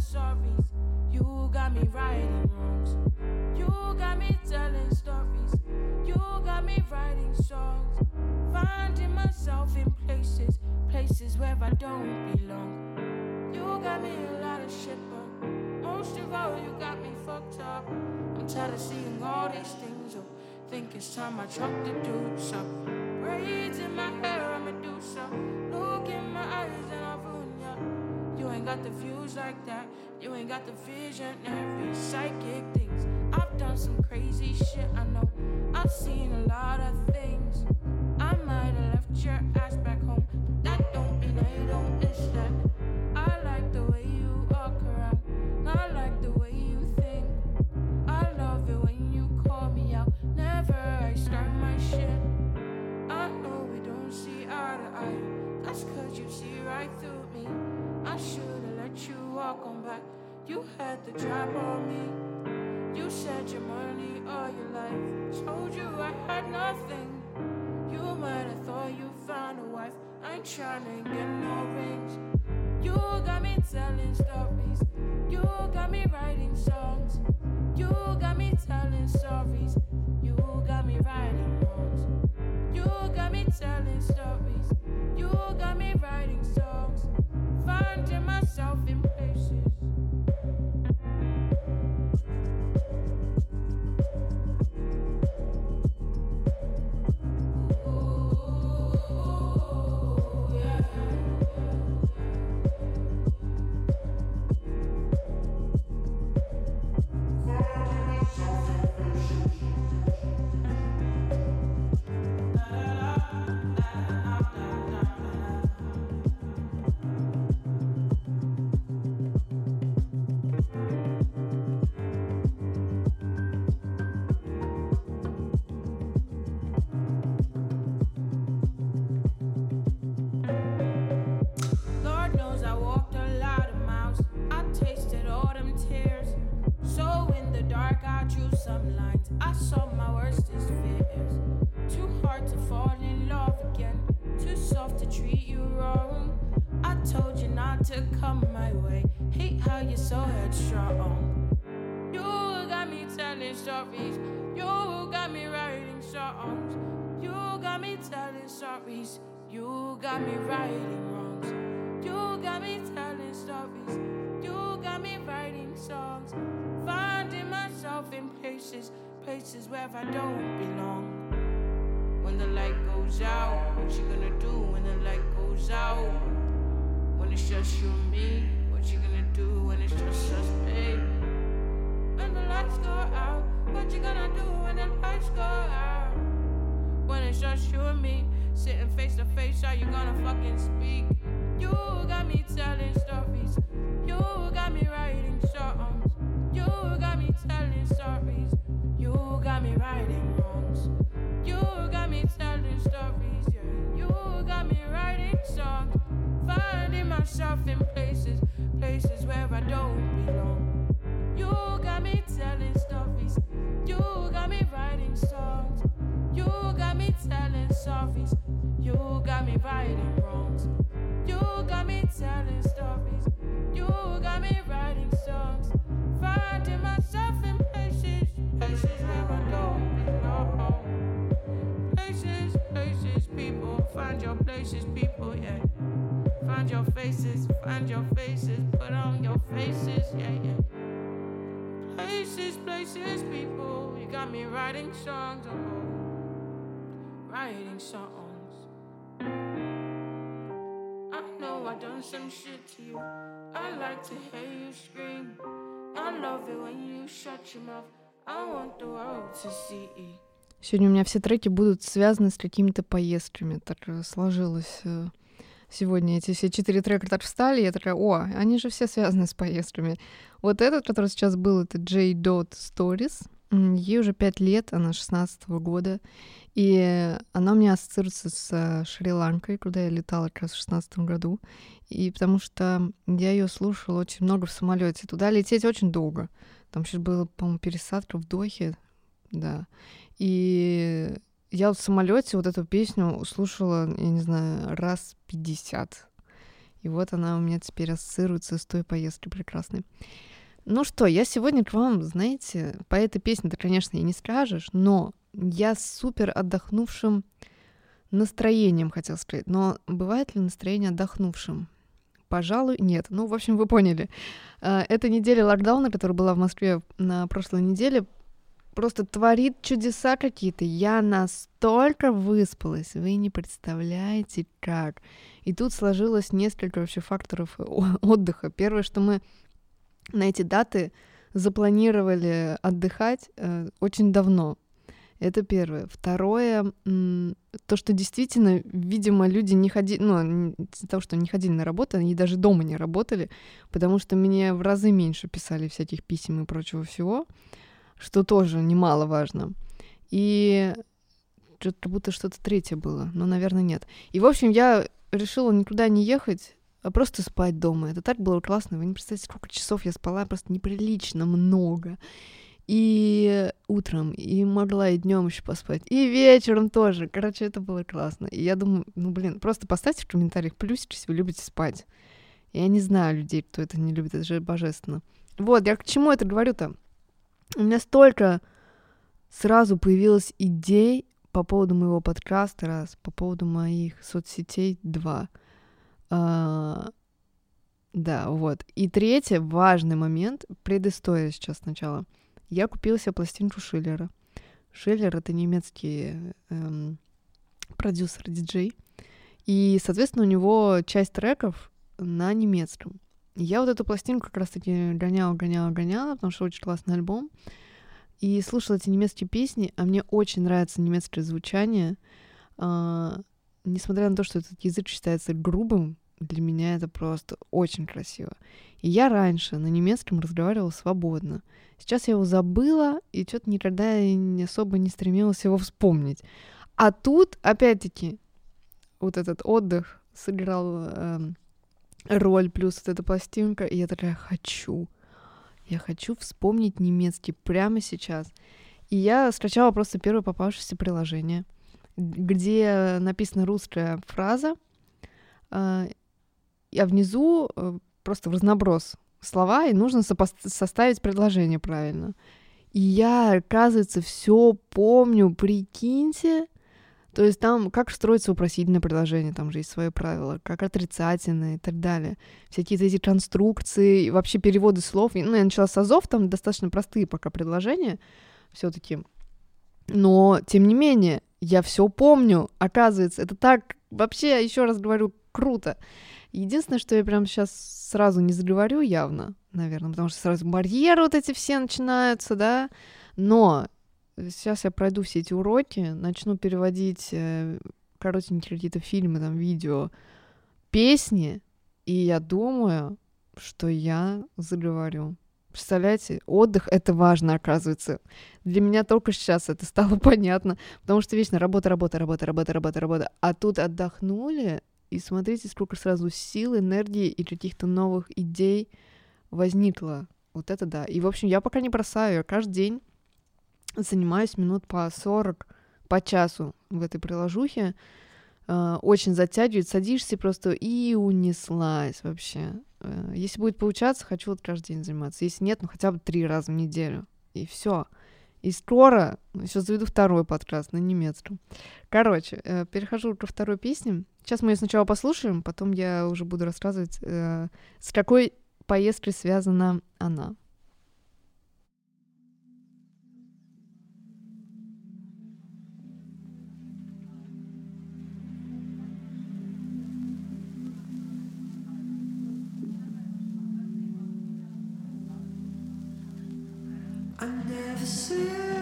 stories. You got me writing wrongs. You got me telling stories. You got me writing songs. Finding myself in places, places where I don't belong. You got me a lot of shit, but most of all, you got me fucked up. I'm tired of seeing all these things. Oh, think it's time I drop the deuce up. Braids in my hair, I'm got the views like that. You ain't got the vision, every psychic things. I've done some crazy shit, I know. I've seen a lot of things. I might have left your ass back home, that don't mean I don't miss that. I like the way you walk around, I like the way you think. I love it when you call me out. Never I start my shit. I know we don't see eye to eye. That's cause you see right through let you walk on by. You had the drop on me. You said your money all your life. Told you I had nothing. You might have thought you found a wife. I ain't tryna get no rings. You got me telling stories. You got me writing songs. I saw my worstest fears. Too hard to fall in love again. Too soft to treat you wrong. I told you not to come my way. Hate how you're so headstrong. You got me telling stories. You got me writing songs. You got me telling stories. You got me writing wrongs. You got me telling stories. You got me writing songs. Finding myself in places, places where I don't belong. When the light goes out, what you gonna do when the light goes out? When it's just you and me, what you gonna do when it's just us, babe? When the lights go out, what you gonna do when the lights go out? When it's just you and me, sitting face to face, are you gonna fucking got me. You got me telling stories. You got me writing songs. Finding myself in places, places where I don't belong. Places, places, people. Find your places, people, yeah. Find your faces, find your faces, put on your faces, yeah, yeah. Places, places, people. You got me writing songs, oh, writing songs. I done some shit to you. I like to hear you scream. I love it when you shut your mouth. I want the world to see. Сегодня у меня все треки будут связаны с какими-то поездками. Так э, сложилось э, сегодня. Эти все четыре трека так встали, я такая, о, они же все связаны с поездками. Вот этот, который сейчас был, это J. Dot Stories. Ей уже пять лет, она 16 года. И она у меня ассоциируется с Шри-Ланкой, куда я летала как раз в 16 году. И потому что я ее слушала очень много в самолете. Туда лететь очень долго. Там сейчас была, по-моему, пересадка в Дохе, да. И я в самолете вот эту песню слушала, я не знаю, раз 50. И вот она у меня теперь ассоциируется с той поездкой прекрасной. Ну что, я сегодня к вам, знаете, по этой песне ты, конечно, и не скажешь, но я с супер отдохнувшим настроением, хотел сказать. Но бывает ли настроение отдохнувшим? Пожалуй, нет. Ну, в общем, вы поняли. А, эта неделя локдауна, которая была в Москве на прошлой неделе, просто творит чудеса какие-то. Я настолько выспалась, вы не представляете как. И тут сложилось несколько вообще факторов отдыха. Первое, что мы на эти даты запланировали отдыхать э, очень давно. Это первое. Второе, то, что действительно, видимо, люди не ходили, ну, из-за того, что не ходили на работу, они даже дома не работали, потому что мне в разы меньше писали всяких писем и прочего всего, что тоже немаловажно. И как будто что-то третье было, но, наверное, нет. И, в общем, я решила никуда не ехать, просто спать дома. Это так было классно. Вы не представляете, сколько часов я спала, просто неприлично много и утром, и могла и днем еще поспать, и вечером тоже. Короче, это было классно. И я думаю, ну блин, просто поставьте в комментариях плюсик, если вы любите спать. Я не знаю людей, кто это не любит, это же божественно. Вот, я к чему это говорю-то? У меня столько сразу появилось идей по поводу моего подкаста, раз, по поводу моих соцсетей, два. А, да, вот. И третий важный момент, предыстория сейчас сначала — я купила себе пластинку Шиллера. Шиллер — это немецкий эм, продюсер, диджей. И, соответственно, у него часть треков на немецком. Я вот эту пластинку как раз-таки гоняла, гоняла, гоняла, потому что очень классный альбом. И слушала эти немецкие песни, а мне очень нравится немецкое звучание. А, несмотря на то, что этот язык считается грубым, для меня это просто очень красиво. И я раньше на немецком разговаривала свободно. Сейчас я его забыла, и что-то никогда не особо не стремилась его вспомнить. А тут, опять-таки, вот этот отдых сыграл э, роль, плюс вот эта пластинка, и я такая хочу. Я хочу вспомнить немецкий прямо сейчас. И я скачала просто первое попавшееся приложение, где написана русская фраза, э, а внизу э, просто в разноброс слова, и нужно составить предложение правильно. И я, оказывается, все помню, прикиньте. То есть там, как строится вопросительное предложение, там же есть свои правила, как отрицательное и так далее. Всякие эти конструкции, вообще переводы слов. Ну, я начала с азов, там достаточно простые пока предложения все таки Но, тем не менее, я все помню, оказывается. Это так, вообще, еще раз говорю, круто. Единственное, что я прям сейчас сразу не заговорю явно, наверное, потому что сразу барьеры вот эти все начинаются, да, но сейчас я пройду все эти уроки, начну переводить э, коротенькие какие-то фильмы, там, видео, песни, и я думаю, что я заговорю. Представляете, отдых — это важно, оказывается. Для меня только сейчас это стало понятно, потому что вечно работа, работа, работа, работа, работа, работа. А тут отдохнули, и смотрите, сколько сразу сил, энергии и каких-то новых идей возникло. Вот это да. И, в общем, я пока не бросаю. Я каждый день занимаюсь минут по 40, по часу в этой приложухе. Э, очень затягивает. Садишься просто и унеслась вообще. Э, если будет получаться, хочу вот каждый день заниматься. Если нет, ну хотя бы три раза в неделю. И все. И скоро, сейчас заведу второй подкаст на немецком. Короче, э, перехожу ко второй песне. Сейчас мы ее сначала послушаем, потом я уже буду рассказывать, э, с какой поездкой связана она. I never said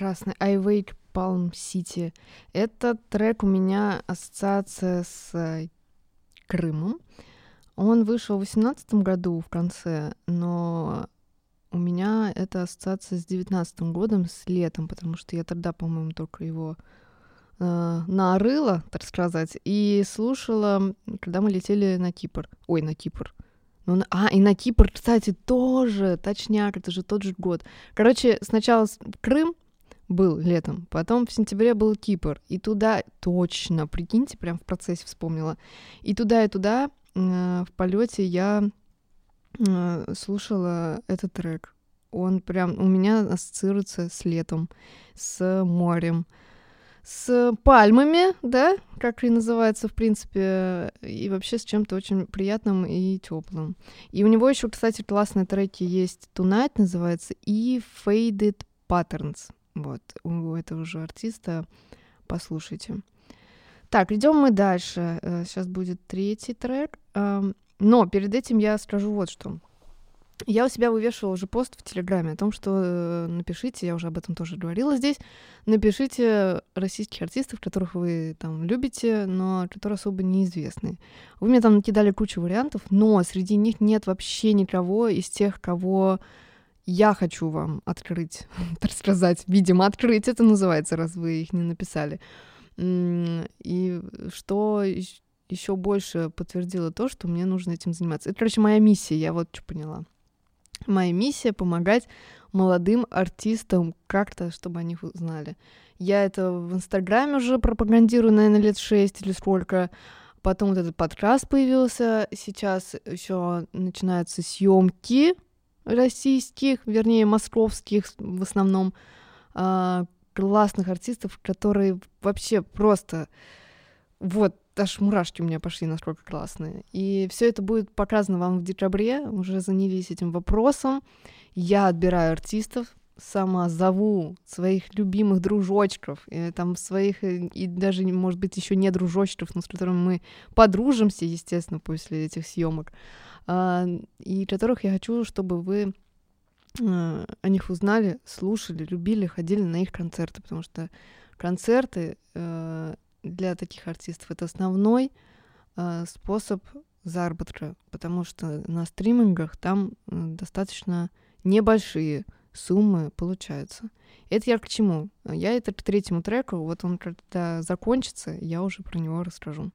прекрасный I Wake Palm City. Этот трек у меня ассоциация с э, Крымом. Он вышел в 2018 году в конце, но у меня это ассоциация с 2019 годом, с летом, потому что я тогда, по-моему, только его э, нарыла, так сказать, и слушала, когда мы летели на Кипр. Ой, на Кипр. Ну, а, и на Кипр, кстати, тоже, точняк, это же тот же год. Короче, сначала Крым, был летом. Потом в сентябре был Кипр. И туда точно, прикиньте, прям в процессе вспомнила. И туда, и туда э, в полете я э, слушала этот трек. Он прям у меня ассоциируется с летом, с морем, с пальмами, да, как и называется, в принципе, и вообще с чем-то очень приятным и теплым. И у него еще, кстати, классные треки есть. Tonight называется и Faded Patterns. Вот, у этого же артиста послушайте. Так, идем мы дальше. Сейчас э, будет третий трек. Но перед этим я скажу вот что. Я у себя вывешивала уже пост в Телеграме о том, что э, напишите, я уже об этом тоже говорила здесь, напишите российских артистов, которых вы там любите, но которые особо неизвестны. Вы мне там накидали кучу вариантов, но среди них нет вообще никого из тех, кого я хочу вам открыть, так сказать, видимо, открыть это называется, раз вы их не написали. И что еще больше подтвердило то, что мне нужно этим заниматься. Это, короче, моя миссия, я вот что поняла. Моя миссия — помогать молодым артистам как-то, чтобы они узнали. Я это в Инстаграме уже пропагандирую, наверное, лет шесть или сколько. Потом вот этот подкаст появился. Сейчас еще начинаются съемки российских, вернее, московских в основном, э, классных артистов, которые вообще просто вот аж мурашки у меня пошли, насколько классные. И все это будет показано вам в декабре, уже занялись этим вопросом. Я отбираю артистов, сама зову своих любимых дружочков, и, там своих, э, и даже, может быть, еще не дружочков, но с которыми мы подружимся, естественно, после этих съемок. А, и которых я хочу, чтобы вы а, о них узнали, слушали, любили, ходили на их концерты, потому что концерты э, для таких артистов это основной э, способ заработка, потому что на стримингах там достаточно небольшие суммы получаются. Это я к чему? Я это к третьему треку, вот он когда закончится, я уже про него расскажу.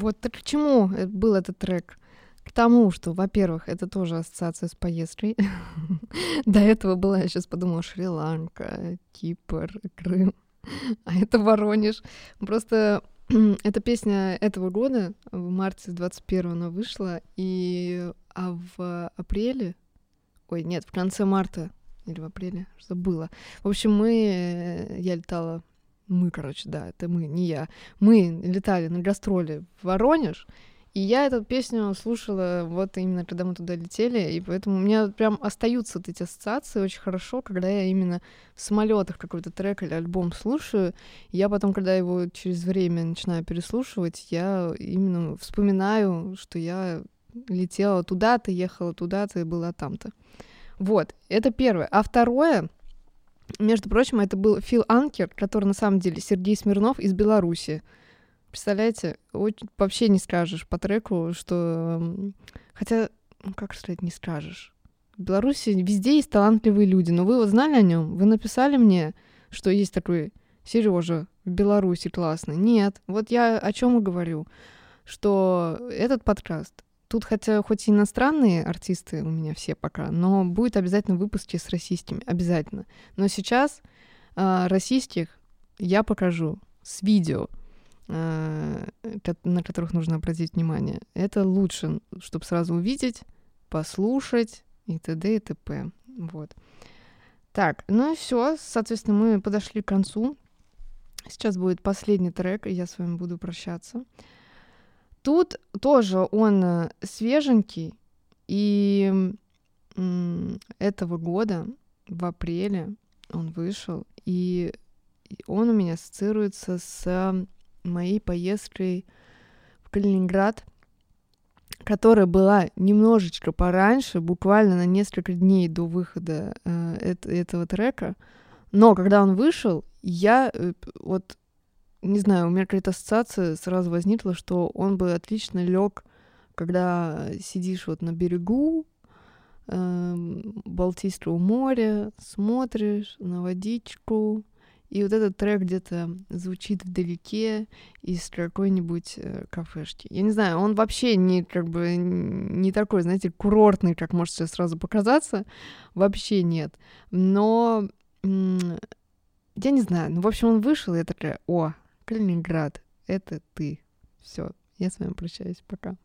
Вот так к чему был этот трек? К тому, что, во-первых, это тоже ассоциация с поездкой. До этого была, я сейчас подумала, Шри-Ланка, Кипр, Крым. А это Воронеж. Просто эта песня этого года, в марте 21 она вышла, и а в апреле, ой, нет, в конце марта или в апреле, забыла. В общем, мы, э, я летала, мы, короче, да, это мы, не я, мы летали на гастроли в Воронеж, и я эту песню слушала вот именно когда мы туда летели, и поэтому у меня прям остаются вот эти ассоциации очень хорошо, когда я именно в самолетах какой-то трек или альбом слушаю. Я потом, когда его через время начинаю переслушивать, я именно вспоминаю, что я летела туда-то, ехала туда-то и была там-то. Вот, это первое. А второе, между прочим, это был Фил Анкер, который на самом деле Сергей Смирнов из Беларуси. Представляете, вообще не скажешь по треку, что... Хотя, ну как сказать, не скажешь. В Беларуси везде есть талантливые люди, но вы вот знали о нем? Вы написали мне, что есть такой Сережа в Беларуси классный? Нет. Вот я о чем и говорю, что этот подкаст Тут хотя хоть и иностранные артисты у меня все пока, но будет обязательно выпуски с российскими, обязательно. Но сейчас э, российских я покажу с видео, э, на которых нужно обратить внимание. Это лучше, чтобы сразу увидеть, послушать и т.д. и т.п. Вот. Так, ну и все. Соответственно, мы подошли к концу. Сейчас будет последний трек, и я с вами буду прощаться. Тут тоже он э, свеженький, и этого года, в апреле, он вышел, и он у меня ассоциируется с моей поездкой в Калининград, которая была немножечко пораньше, буквально на несколько дней до выхода э, этого трека. Но когда он вышел, я э, вот не знаю, у меня какая-то ассоциация сразу возникла, что он бы отлично лег, когда сидишь вот на берегу э, Балтийского моря, смотришь на водичку, и вот этот трек где-то звучит вдалеке из какой-нибудь э, кафешки. Я не знаю, он вообще не как бы не такой, знаете, курортный, как может сейчас сразу показаться. Вообще нет. Но я не знаю. Ну, в общем, он вышел, и я такая, о, Калининград, это ты. Все, я с вами прощаюсь. Пока.